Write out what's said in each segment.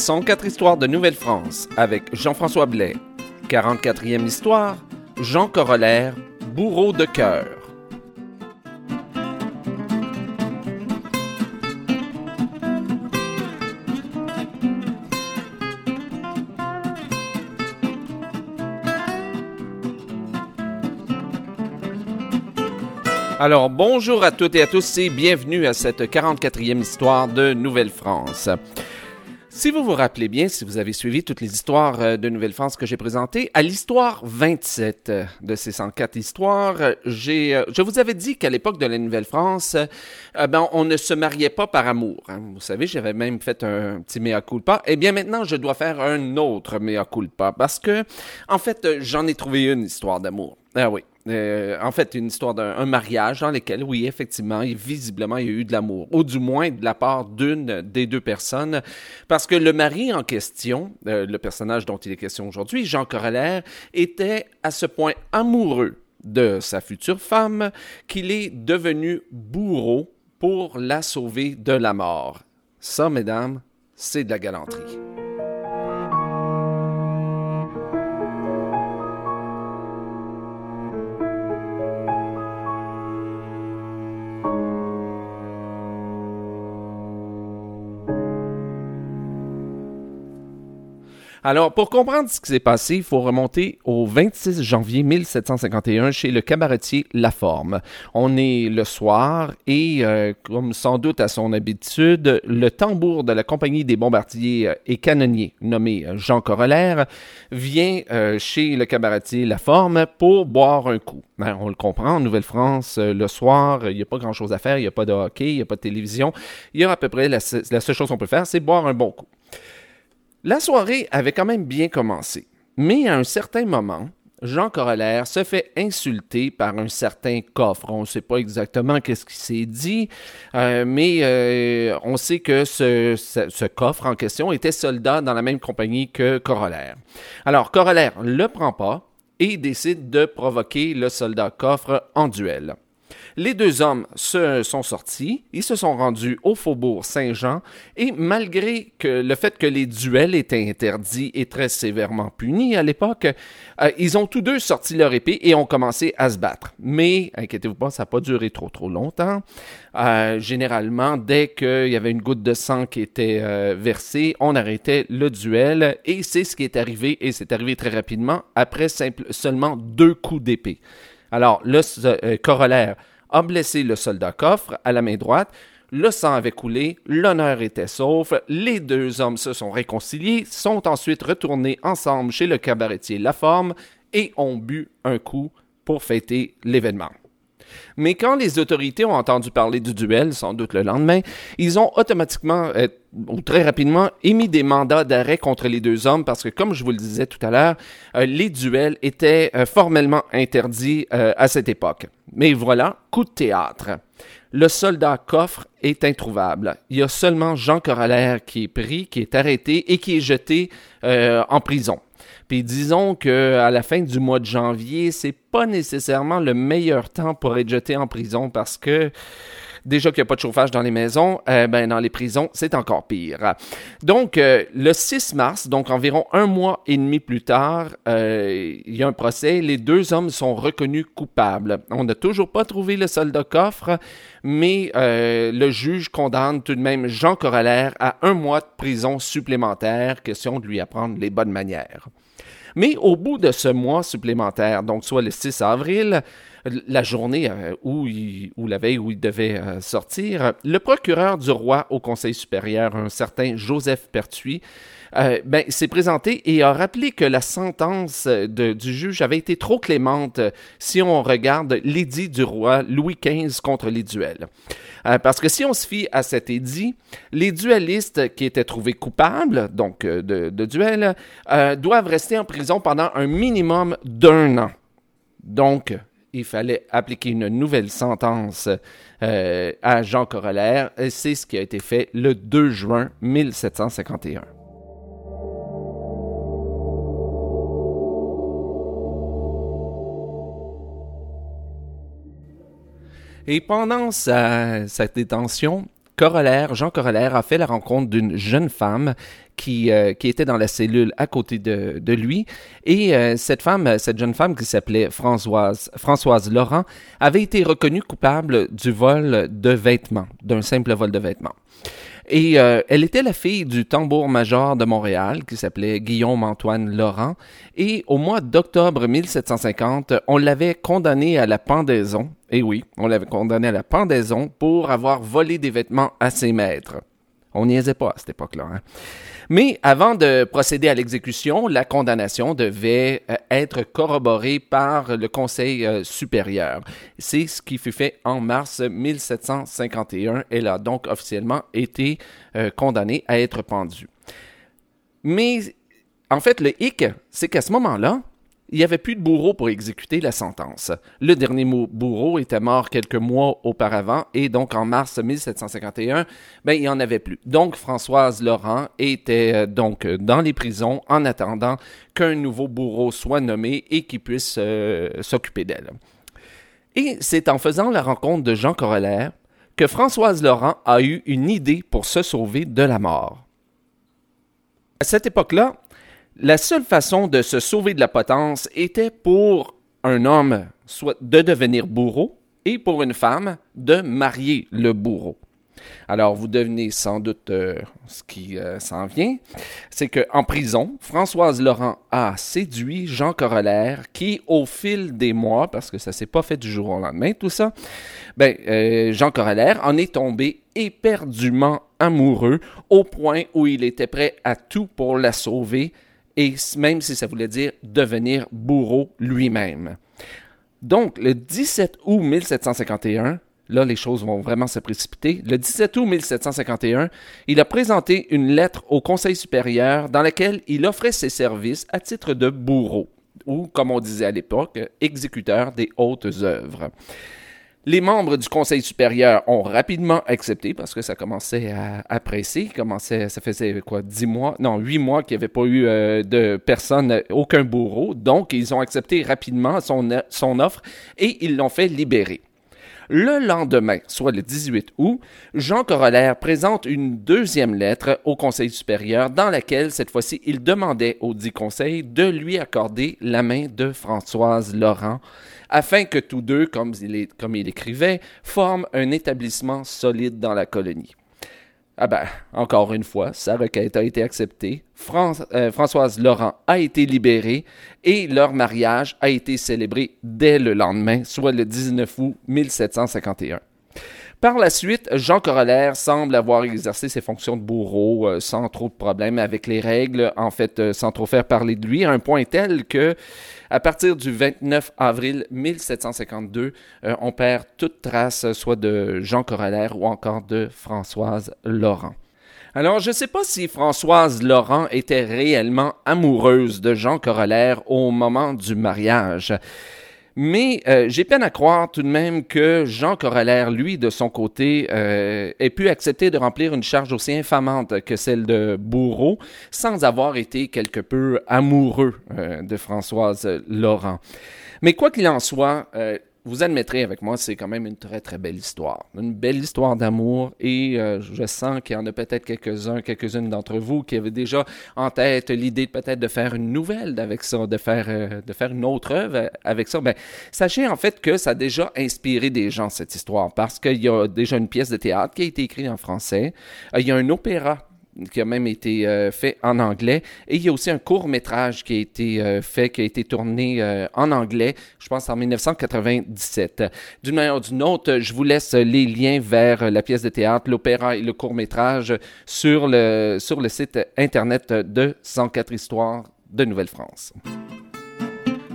104 histoires de Nouvelle-France avec Jean-François Blais. 44e histoire, Jean Corollaire, bourreau de cœur. Alors, bonjour à toutes et à tous et bienvenue à cette 44e histoire de Nouvelle-France. Si vous vous rappelez bien, si vous avez suivi toutes les histoires euh, de Nouvelle-France que j'ai présentées, à l'histoire 27 de ces 104 histoires, j'ai, euh, je vous avais dit qu'à l'époque de la Nouvelle-France, euh, ben, on ne se mariait pas par amour. Hein. Vous savez, j'avais même fait un petit mea culpa. Eh bien, maintenant, je dois faire un autre mea culpa parce que, en fait, j'en ai trouvé une histoire d'amour. Ah oui. Euh, en fait, une histoire d'un mariage dans lequel, oui, effectivement, visiblement, il y a eu de l'amour, ou du moins de la part d'une des deux personnes, parce que le mari en question, euh, le personnage dont il est question aujourd'hui, Jean Corollaire, était à ce point amoureux de sa future femme qu'il est devenu bourreau pour la sauver de la mort. Ça, mesdames, c'est de la galanterie. Alors, pour comprendre ce qui s'est passé, il faut remonter au 26 janvier 1751 chez le cabaretier Laforme. On est le soir et, euh, comme sans doute à son habitude, le tambour de la compagnie des bombardiers et canonniers, nommé Jean Corollaire, vient euh, chez le cabaretier Laforme pour boire un coup. Ben, on le comprend, en Nouvelle-France, euh, le soir, il n'y a pas grand-chose à faire, il n'y a pas de hockey, il n'y a pas de télévision. Il y a à peu près la, la seule chose qu'on peut faire, c'est boire un bon coup. La soirée avait quand même bien commencé, mais à un certain moment, Jean Corollaire se fait insulter par un certain coffre. On ne sait pas exactement qu'est-ce qui s'est dit, euh, mais euh, on sait que ce, ce, coffre en question était soldat dans la même compagnie que Corollaire. Alors, Corollaire le prend pas et décide de provoquer le soldat coffre en duel. Les deux hommes se sont sortis, ils se sont rendus au faubourg Saint-Jean et malgré le fait que les duels étaient interdits et très sévèrement punis à l'époque, euh, ils ont tous deux sorti leur épée et ont commencé à se battre. Mais inquiétez-vous pas, ça n'a pas duré trop trop longtemps. Euh, généralement, dès qu'il y avait une goutte de sang qui était euh, versée, on arrêtait le duel et c'est ce qui est arrivé et c'est arrivé très rapidement après seulement deux coups d'épée. Alors, le corollaire a blessé le soldat coffre à la main droite. Le sang avait coulé, l'honneur était sauf, les deux hommes se sont réconciliés, sont ensuite retournés ensemble chez le cabaretier Laforme et ont bu un coup pour fêter l'événement. Mais quand les autorités ont entendu parler du duel, sans doute le lendemain, ils ont automatiquement, euh, ou très rapidement, émis des mandats d'arrêt contre les deux hommes parce que, comme je vous le disais tout à l'heure, euh, les duels étaient euh, formellement interdits à cette époque. Mais voilà, coup de théâtre. Le soldat coffre est introuvable. Il y a seulement Jean Corollaire qui est pris, qui est arrêté et qui est jeté en prison. Puis disons que à la fin du mois de janvier, c'est pas nécessairement le meilleur temps pour être jeté en prison parce que déjà qu'il n'y a pas de chauffage dans les maisons, euh, ben dans les prisons, c'est encore pire. Donc, euh, le 6 mars, donc environ un mois et demi plus tard, euh, il y a un procès. Les deux hommes sont reconnus coupables. On n'a toujours pas trouvé le soldat coffre, mais le juge condamne tout de même Jean Corollaire à un mois de prison supplémentaire, question de lui apprendre les bonnes manières. Mais au bout de ce mois supplémentaire, donc soit le 6 avril, la journée euh, où, où la veille où il devait euh, sortir, le procureur du roi au Conseil supérieur, un certain Joseph Pertuis, euh, ben, s'est présenté et a rappelé que la sentence de, du juge avait été trop clémente si on regarde l'édit du roi Louis XV contre les duels. parce que si on se fie à cet édit, les duellistes qui étaient trouvés coupables, donc de, de duel, doivent rester en prison pendant un minimum d'un an. Donc, il fallait appliquer une nouvelle sentence euh, à Jean Corollaire. C'est ce qui a été fait le 2 juin 1751. Et pendant sa, sa détention, Corollaire, Jean Corollaire a fait la rencontre d'une jeune femme qui, euh, qui était dans la cellule à côté de, de lui. Et euh, cette femme, cette jeune femme qui s'appelait Françoise, Françoise Laurent, avait été reconnue coupable du vol de vêtements, d'un simple vol de vêtements. Et euh, elle était la fille du tambour-major de Montréal, qui s'appelait Guillaume-Antoine Laurent. Et au mois d'octobre 1750, on l'avait condamné à la pendaison. Et oui, on l'avait condamné à la pendaison pour avoir volé des vêtements à ses maîtres. On n'y niaisait pas à cette époque-là. Hein? Mais avant de procéder à l'exécution, la condamnation devait euh, être corroborée par le Conseil euh, supérieur. C'est ce qui fut fait en mars 1751. Elle a donc officiellement été euh, condamnée à être pendue. Mais en fait, le hic, c'est qu'à ce moment-là, il n'y avait plus de bourreau pour exécuter la sentence. Le dernier bourreau était mort quelques mois auparavant et donc en mars 1751, ben, il n'y en avait plus. Donc Françoise Laurent était euh, donc dans les prisons en attendant qu'un nouveau bourreau soit nommé et qui puisse euh, s'occuper d'elle. Et c'est en faisant la rencontre de Jean Corollaire que Françoise Laurent a eu une idée pour se sauver de la mort. À cette époque-là, la seule façon de se sauver de la potence était pour un homme de devenir bourreau et pour une femme de marier le bourreau. Alors, vous devenez sans doute euh, ce qui euh, s'en vient. C'est qu'en prison, Françoise Laurent a séduit Jean Corollaire, qui, au fil des mois, parce que ça s'est pas fait du jour au lendemain, tout ça, ben, euh, Jean Corollaire en est tombé éperdument amoureux, au point où il était prêt à tout pour la sauver et même si ça voulait dire devenir bourreau lui-même. Donc, le 17 août 1751, là, les choses vont vraiment se précipiter. Le 17 août 1751, il a présenté une lettre au Conseil supérieur dans laquelle il offrait ses services à titre de bourreau, ou, comme on disait à l'époque, exécuteur des hautes œuvres. Les membres du Conseil supérieur ont rapidement accepté parce que ça commençait à, presser. Commençait, ça faisait quoi, dix mois, non, huit mois qu'il n'y avait pas eu euh, de personne, aucun bourreau. Donc, ils ont accepté rapidement son offre et ils l'ont fait libérer. Le lendemain, soit le 18 août, Jean Corollaire présente une deuxième lettre au Conseil supérieur dans laquelle, cette fois-ci, il demandait au dit Conseil de lui accorder la main de Françoise Laurent afin que tous deux, comme il, comme il écrivait, forment un établissement solide dans la colonie. Ah ben, encore une fois, sa requête a été acceptée. Euh, Françoise Laurent a été libérée et leur mariage a été célébré dès le lendemain, soit le 19 août 1751. Par la suite, Jean Corollaire semble avoir exercé ses fonctions de bourreau euh, sans trop de problèmes avec les règles, en fait, euh, sans trop faire parler de lui, à un point tel que, à partir du 29 avril 1752, euh, on perd toute trace soit de Jean Corollaire ou encore de Françoise Laurent. Alors, je ne sais pas si Françoise Laurent était réellement amoureuse de Jean Corollaire au moment du mariage. Mais euh, j'ai peine à croire tout de même que Jean Corollaire, lui, de son côté, euh, ait pu accepter de remplir une charge aussi infamante que celle de bourreau sans avoir été quelque peu amoureux euh, de Françoise Laurent. Mais quoi qu'il en soit, vous admettrez avec moi, c'est quand même une très très belle histoire. Une belle histoire d'amour et euh, je sens qu'il y en a peut-être quelques-uns, quelques-unes d'entre vous qui avaient déjà en tête l'idée peut-être de faire une nouvelle avec ça, de faire, euh, de faire une autre œuvre avec ça. Ben, sachez en fait que ça a déjà inspiré des gens cette histoire parce qu'il y a déjà une pièce de théâtre qui a été écrite en français. Euh, il y a un opéra qui a même été euh, fait en anglais. Et il y a aussi un court métrage qui a été euh, fait, qui a été tourné euh, en anglais, je pense en 1997. D'une manière ou d'une autre, je vous laisse les liens vers la pièce de théâtre, l'opéra et le court métrage sur le, sur le site internet de 104 Histoires de Nouvelle-France.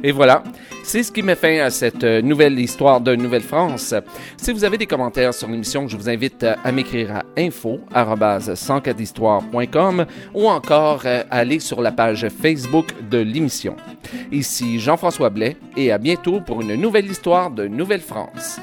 Et voilà, c'est ce qui met fin à cette euh, nouvelle histoire de Nouvelle-France. Si vous avez des commentaires sur l'émission, je vous invite à m'écrire à info 104 histoirecom ou encore euh, aller sur la page Facebook de l'émission. Ici Jean-François Blais et à bientôt pour une nouvelle histoire de Nouvelle-France.